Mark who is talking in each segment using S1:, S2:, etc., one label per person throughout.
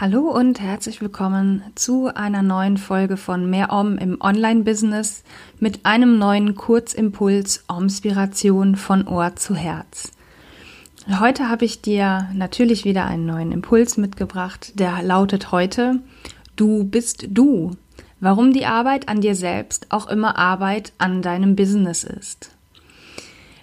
S1: Hallo und herzlich willkommen zu einer neuen Folge von Mehr Om im Online-Business mit einem neuen Kurzimpuls Omspiration von Ohr zu Herz. Heute habe ich dir natürlich wieder einen neuen Impuls mitgebracht, der lautet heute, du bist du. Warum die Arbeit an dir selbst auch immer Arbeit an deinem Business ist.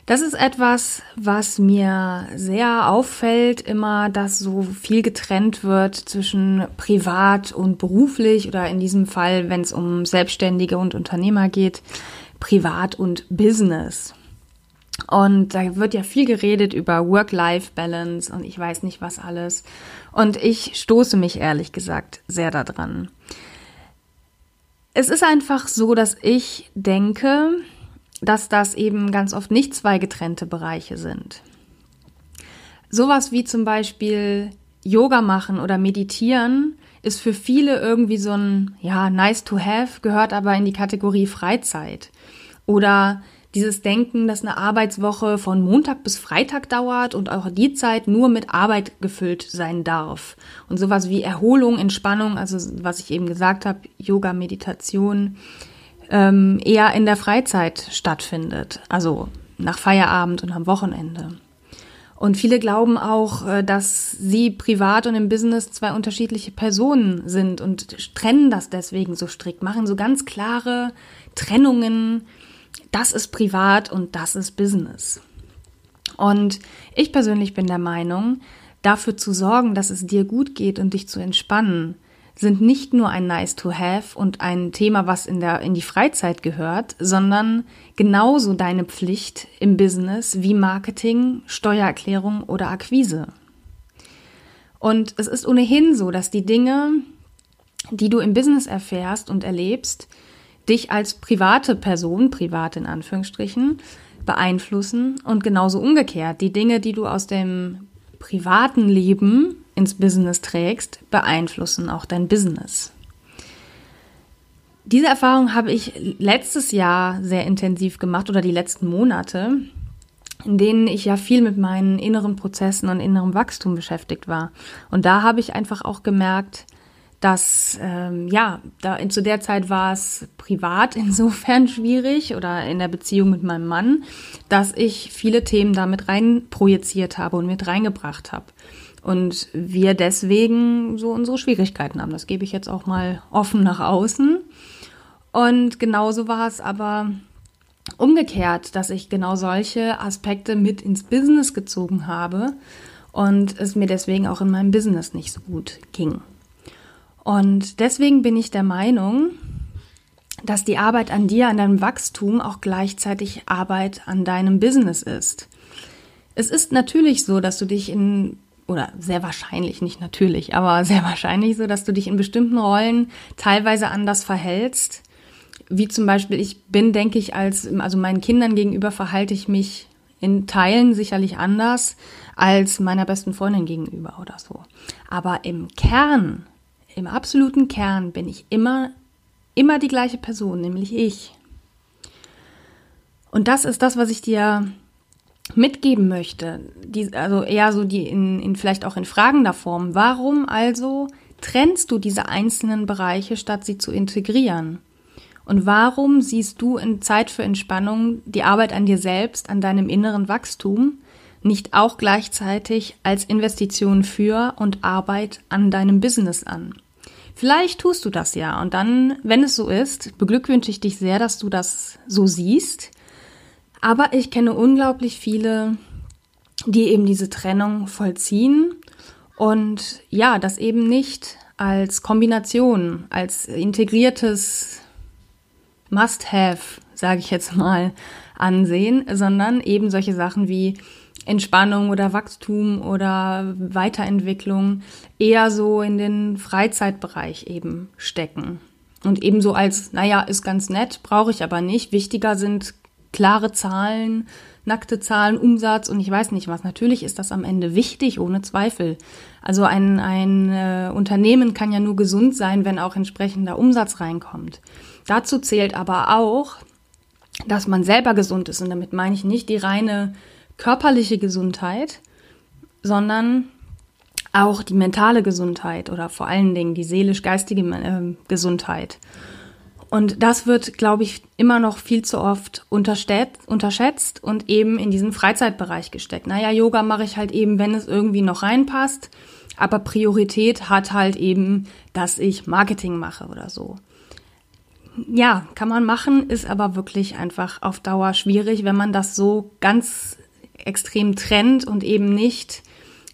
S1: Das ist etwas, was mir sehr auffällt, immer, dass so viel getrennt wird zwischen privat und beruflich oder in diesem Fall, wenn es um Selbstständige und Unternehmer geht, privat und Business. Und da wird ja viel geredet über Work-Life-Balance und ich weiß nicht was alles. Und ich stoße mich ehrlich gesagt sehr daran. Es ist einfach so, dass ich denke, dass das eben ganz oft nicht zwei getrennte Bereiche sind. Sowas wie zum Beispiel Yoga machen oder meditieren ist für viele irgendwie so ein, ja, nice to have, gehört aber in die Kategorie Freizeit. Oder dieses Denken, dass eine Arbeitswoche von Montag bis Freitag dauert und auch die Zeit nur mit Arbeit gefüllt sein darf. Und sowas wie Erholung, Entspannung, also was ich eben gesagt habe, Yoga, Meditation, ähm, eher in der Freizeit stattfindet, also nach Feierabend und am Wochenende. Und viele glauben auch, äh, dass sie privat und im Business zwei unterschiedliche Personen sind und trennen das deswegen so strikt, machen so ganz klare Trennungen. Das ist privat und das ist Business. Und ich persönlich bin der Meinung, dafür zu sorgen, dass es dir gut geht und dich zu entspannen, sind nicht nur ein Nice to Have und ein Thema, was in der, in die Freizeit gehört, sondern genauso deine Pflicht im Business wie Marketing, Steuererklärung oder Akquise. Und es ist ohnehin so, dass die Dinge, die du im Business erfährst und erlebst, dich als private Person, privat in Anführungsstrichen, beeinflussen und genauso umgekehrt. Die Dinge, die du aus dem privaten Leben ins Business trägst, beeinflussen auch dein Business. Diese Erfahrung habe ich letztes Jahr sehr intensiv gemacht oder die letzten Monate, in denen ich ja viel mit meinen inneren Prozessen und innerem Wachstum beschäftigt war. Und da habe ich einfach auch gemerkt, dass ähm, ja, da zu der Zeit war es privat insofern schwierig oder in der Beziehung mit meinem Mann, dass ich viele Themen damit rein projiziert habe und mit reingebracht habe. Und wir deswegen so unsere Schwierigkeiten haben. Das gebe ich jetzt auch mal offen nach außen. Und genauso war es aber umgekehrt, dass ich genau solche Aspekte mit ins Business gezogen habe und es mir deswegen auch in meinem Business nicht so gut ging. Und deswegen bin ich der Meinung, dass die Arbeit an dir, an deinem Wachstum auch gleichzeitig Arbeit an deinem Business ist. Es ist natürlich so, dass du dich in oder sehr wahrscheinlich, nicht natürlich, aber sehr wahrscheinlich so, dass du dich in bestimmten Rollen teilweise anders verhältst. Wie zum Beispiel, ich bin, denke ich, als, also meinen Kindern gegenüber verhalte ich mich in Teilen sicherlich anders als meiner besten Freundin gegenüber oder so. Aber im Kern, im absoluten Kern bin ich immer, immer die gleiche Person, nämlich ich. Und das ist das, was ich dir mitgeben möchte, die, also eher so die in, in vielleicht auch in fragender Form. Warum also trennst du diese einzelnen Bereiche, statt sie zu integrieren? Und warum siehst du in Zeit für Entspannung die Arbeit an dir selbst, an deinem inneren Wachstum, nicht auch gleichzeitig als Investition für und Arbeit an deinem Business an? Vielleicht tust du das ja und dann, wenn es so ist, beglückwünsche ich dich sehr, dass du das so siehst aber ich kenne unglaublich viele, die eben diese Trennung vollziehen und ja, das eben nicht als Kombination, als integriertes Must-Have, sage ich jetzt mal, ansehen, sondern eben solche Sachen wie Entspannung oder Wachstum oder Weiterentwicklung eher so in den Freizeitbereich eben stecken. Und ebenso als, naja, ist ganz nett, brauche ich aber nicht. Wichtiger sind klare Zahlen, nackte Zahlen, Umsatz und ich weiß nicht was. Natürlich ist das am Ende wichtig, ohne Zweifel. Also ein, ein äh, Unternehmen kann ja nur gesund sein, wenn auch entsprechender Umsatz reinkommt. Dazu zählt aber auch, dass man selber gesund ist. Und damit meine ich nicht die reine körperliche Gesundheit, sondern auch die mentale Gesundheit oder vor allen Dingen die seelisch-geistige äh, Gesundheit. Und das wird, glaube ich, immer noch viel zu oft unterschätzt und eben in diesen Freizeitbereich gesteckt. Naja, Yoga mache ich halt eben, wenn es irgendwie noch reinpasst. Aber Priorität hat halt eben, dass ich Marketing mache oder so. Ja, kann man machen, ist aber wirklich einfach auf Dauer schwierig, wenn man das so ganz extrem trennt und eben nicht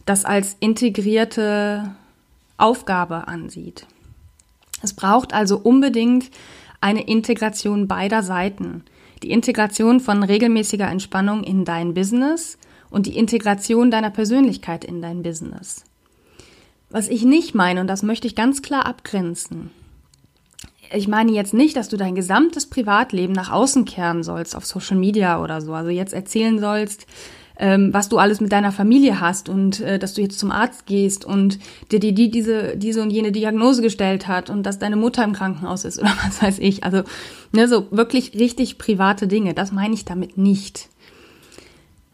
S1: das als integrierte Aufgabe ansieht. Es braucht also unbedingt eine Integration beider Seiten. Die Integration von regelmäßiger Entspannung in dein Business und die Integration deiner Persönlichkeit in dein Business. Was ich nicht meine, und das möchte ich ganz klar abgrenzen, ich meine jetzt nicht, dass du dein gesamtes Privatleben nach außen kehren sollst auf Social Media oder so. Also jetzt erzählen sollst, ähm, was du alles mit deiner Familie hast und äh, dass du jetzt zum Arzt gehst und dir die, die diese, diese und jene Diagnose gestellt hat und dass deine Mutter im Krankenhaus ist oder was weiß ich. Also ne, so wirklich richtig private Dinge, das meine ich damit nicht.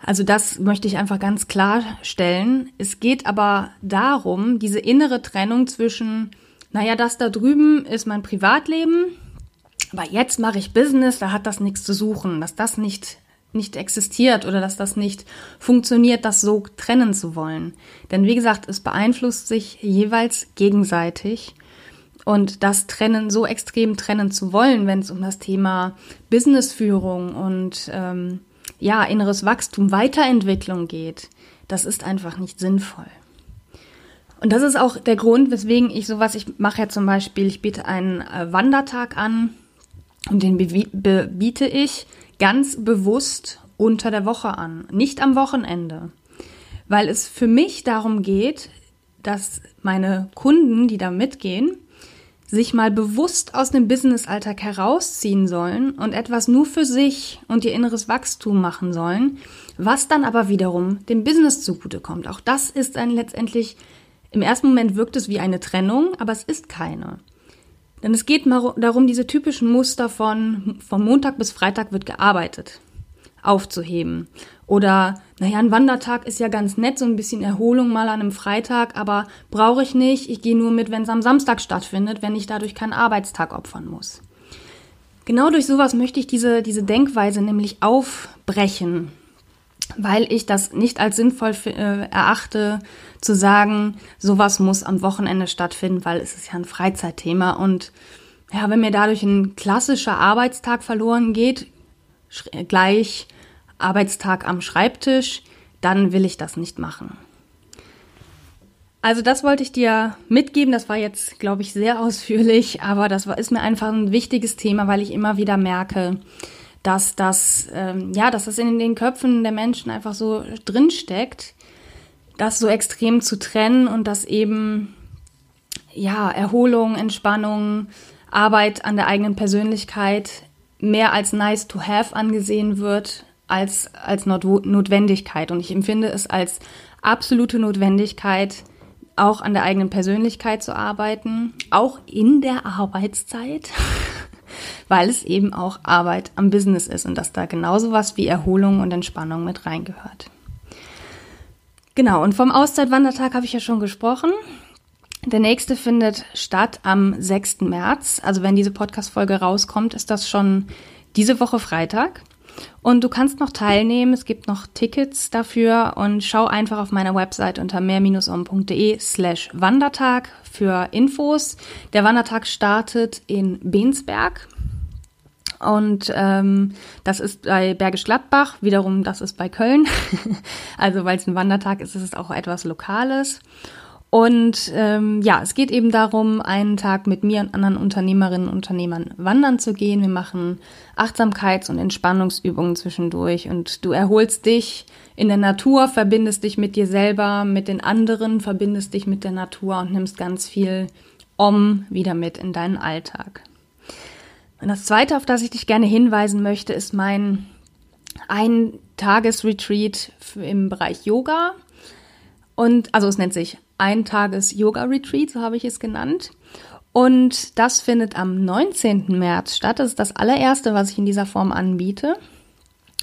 S1: Also das möchte ich einfach ganz klar stellen. Es geht aber darum, diese innere Trennung zwischen, naja, das da drüben ist mein Privatleben, aber jetzt mache ich Business, da hat das nichts zu suchen, dass das nicht nicht existiert oder dass das nicht funktioniert, das so trennen zu wollen. Denn wie gesagt, es beeinflusst sich jeweils gegenseitig. Und das Trennen so extrem trennen zu wollen, wenn es um das Thema Businessführung und ähm, ja, inneres Wachstum, Weiterentwicklung geht, das ist einfach nicht sinnvoll. Und das ist auch der Grund, weswegen ich sowas, ich mache ja zum Beispiel, ich biete einen äh, Wandertag an und den biete ich ganz bewusst unter der Woche an, nicht am Wochenende, weil es für mich darum geht, dass meine Kunden, die da mitgehen, sich mal bewusst aus dem Businessalltag herausziehen sollen und etwas nur für sich und ihr inneres Wachstum machen sollen, was dann aber wiederum dem Business zugutekommt. Auch das ist dann letztendlich, im ersten Moment wirkt es wie eine Trennung, aber es ist keine. Denn es geht darum, diese typischen Muster von, von Montag bis Freitag wird gearbeitet, aufzuheben. Oder, naja, ein Wandertag ist ja ganz nett, so ein bisschen Erholung mal an einem Freitag, aber brauche ich nicht. Ich gehe nur mit, wenn es am Samstag stattfindet, wenn ich dadurch keinen Arbeitstag opfern muss. Genau durch sowas möchte ich diese, diese Denkweise nämlich aufbrechen weil ich das nicht als sinnvoll äh, erachte, zu sagen, sowas muss am Wochenende stattfinden, weil es ist ja ein Freizeitthema und ja, wenn mir dadurch ein klassischer Arbeitstag verloren geht, gleich Arbeitstag am Schreibtisch, dann will ich das nicht machen. Also das wollte ich dir mitgeben. Das war jetzt, glaube ich, sehr ausführlich, aber das war, ist mir einfach ein wichtiges Thema, weil ich immer wieder merke, dass das, ähm, ja, dass das in den Köpfen der Menschen einfach so drinsteckt, das so extrem zu trennen und dass eben, ja, Erholung, Entspannung, Arbeit an der eigenen Persönlichkeit mehr als nice to have angesehen wird als, als Notwendigkeit. Und ich empfinde es als absolute Notwendigkeit, auch an der eigenen Persönlichkeit zu arbeiten, auch in der Arbeitszeit. weil es eben auch Arbeit am Business ist und dass da genauso was wie Erholung und Entspannung mit reingehört. Genau, und vom Auszeitwandertag habe ich ja schon gesprochen. Der nächste findet statt am 6. März. Also wenn diese Podcast-Folge rauskommt, ist das schon diese Woche Freitag. Und du kannst noch teilnehmen. Es gibt noch Tickets dafür und schau einfach auf meiner Website unter mehr-om.de slash Wandertag für Infos. Der Wandertag startet in Bensberg. Und ähm, das ist bei Bergisch Gladbach, wiederum das ist bei Köln. also weil es ein Wandertag ist, ist es auch etwas Lokales. Und ähm, ja, es geht eben darum, einen Tag mit mir und anderen Unternehmerinnen und Unternehmern wandern zu gehen. Wir machen Achtsamkeits- und Entspannungsübungen zwischendurch und du erholst dich in der Natur, verbindest dich mit dir selber, mit den anderen, verbindest dich mit der Natur und nimmst ganz viel Om wieder mit in deinen Alltag. Und das Zweite, auf das ich dich gerne hinweisen möchte, ist mein Ein-Tages-Retreat im Bereich Yoga. Und also es nennt sich ein Tages Yoga Retreat, so habe ich es genannt. Und das findet am 19. März statt. Das ist das allererste, was ich in dieser Form anbiete.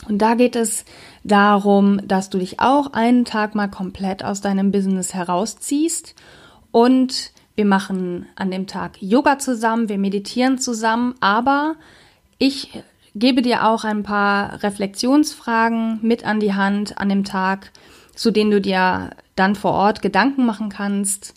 S1: Und da geht es darum, dass du dich auch einen Tag mal komplett aus deinem Business herausziehst und wir machen an dem Tag Yoga zusammen, wir meditieren zusammen, aber ich gebe dir auch ein paar Reflexionsfragen mit an die Hand an dem Tag, zu denen du dir dann vor Ort Gedanken machen kannst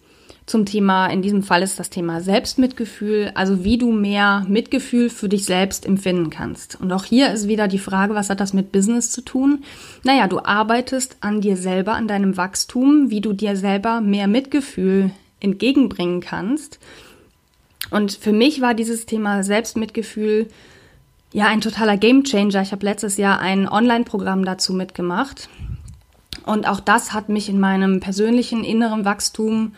S1: zum Thema, in diesem Fall ist das Thema Selbstmitgefühl, also wie du mehr Mitgefühl für dich selbst empfinden kannst. Und auch hier ist wieder die Frage, was hat das mit Business zu tun? Naja, du arbeitest an dir selber, an deinem Wachstum, wie du dir selber mehr Mitgefühl entgegenbringen kannst. Und für mich war dieses Thema Selbstmitgefühl ja ein totaler Gamechanger. Ich habe letztes Jahr ein Online-Programm dazu mitgemacht. Und auch das hat mich in meinem persönlichen inneren Wachstum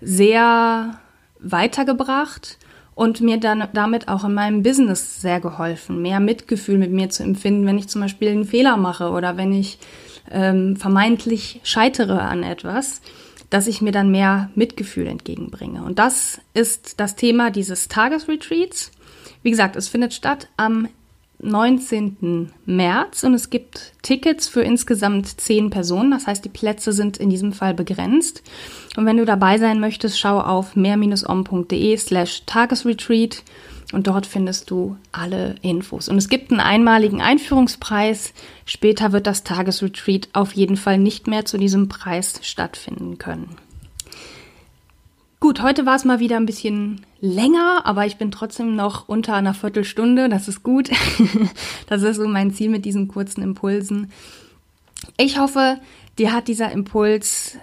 S1: sehr weitergebracht und mir dann damit auch in meinem Business sehr geholfen, mehr Mitgefühl mit mir zu empfinden, wenn ich zum Beispiel einen Fehler mache oder wenn ich ähm, vermeintlich scheitere an etwas, dass ich mir dann mehr Mitgefühl entgegenbringe. Und das ist das Thema dieses Tagesretreats. Wie gesagt, es findet statt am 19. März und es gibt Tickets für insgesamt zehn Personen. Das heißt, die Plätze sind in diesem Fall begrenzt. Und wenn du dabei sein möchtest, schau auf mehr-om.de slash Tagesretreat und dort findest du alle Infos. Und es gibt einen einmaligen Einführungspreis. Später wird das Tagesretreat auf jeden Fall nicht mehr zu diesem Preis stattfinden können. Gut, heute war es mal wieder ein bisschen länger, aber ich bin trotzdem noch unter einer Viertelstunde. Das ist gut. das ist so mein Ziel mit diesen kurzen Impulsen. Ich hoffe, dir hat dieser Impuls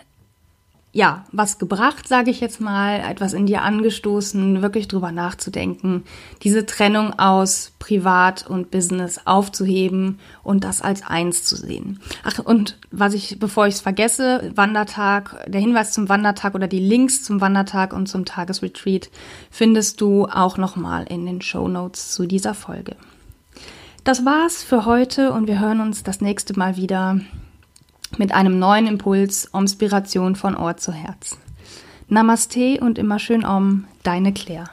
S1: ja, was gebracht, sage ich jetzt mal, etwas in dir angestoßen, wirklich drüber nachzudenken, diese Trennung aus Privat und Business aufzuheben und das als eins zu sehen. Ach, und was ich, bevor ich es vergesse, Wandertag, der Hinweis zum Wandertag oder die Links zum Wandertag und zum Tagesretreat findest du auch nochmal in den Show Notes zu dieser Folge. Das war's für heute und wir hören uns das nächste Mal wieder mit einem neuen Impuls, Inspiration von Ohr zu Herz. Namaste und immer schön Om, deine Claire.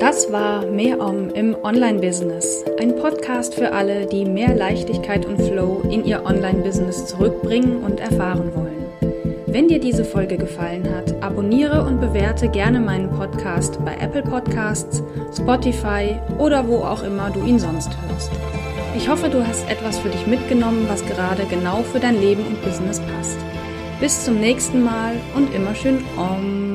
S1: Das war Mehr Om im Online-Business, ein Podcast für alle, die mehr Leichtigkeit und Flow in ihr Online-Business zurückbringen und erfahren wollen. Wenn dir diese Folge gefallen hat, abonniere und bewerte gerne meinen Podcast bei Apple Podcasts, Spotify oder wo auch immer du ihn sonst hörst. Ich hoffe, du hast etwas für dich mitgenommen, was gerade genau für dein Leben und Business passt. Bis zum nächsten Mal und immer schön Om.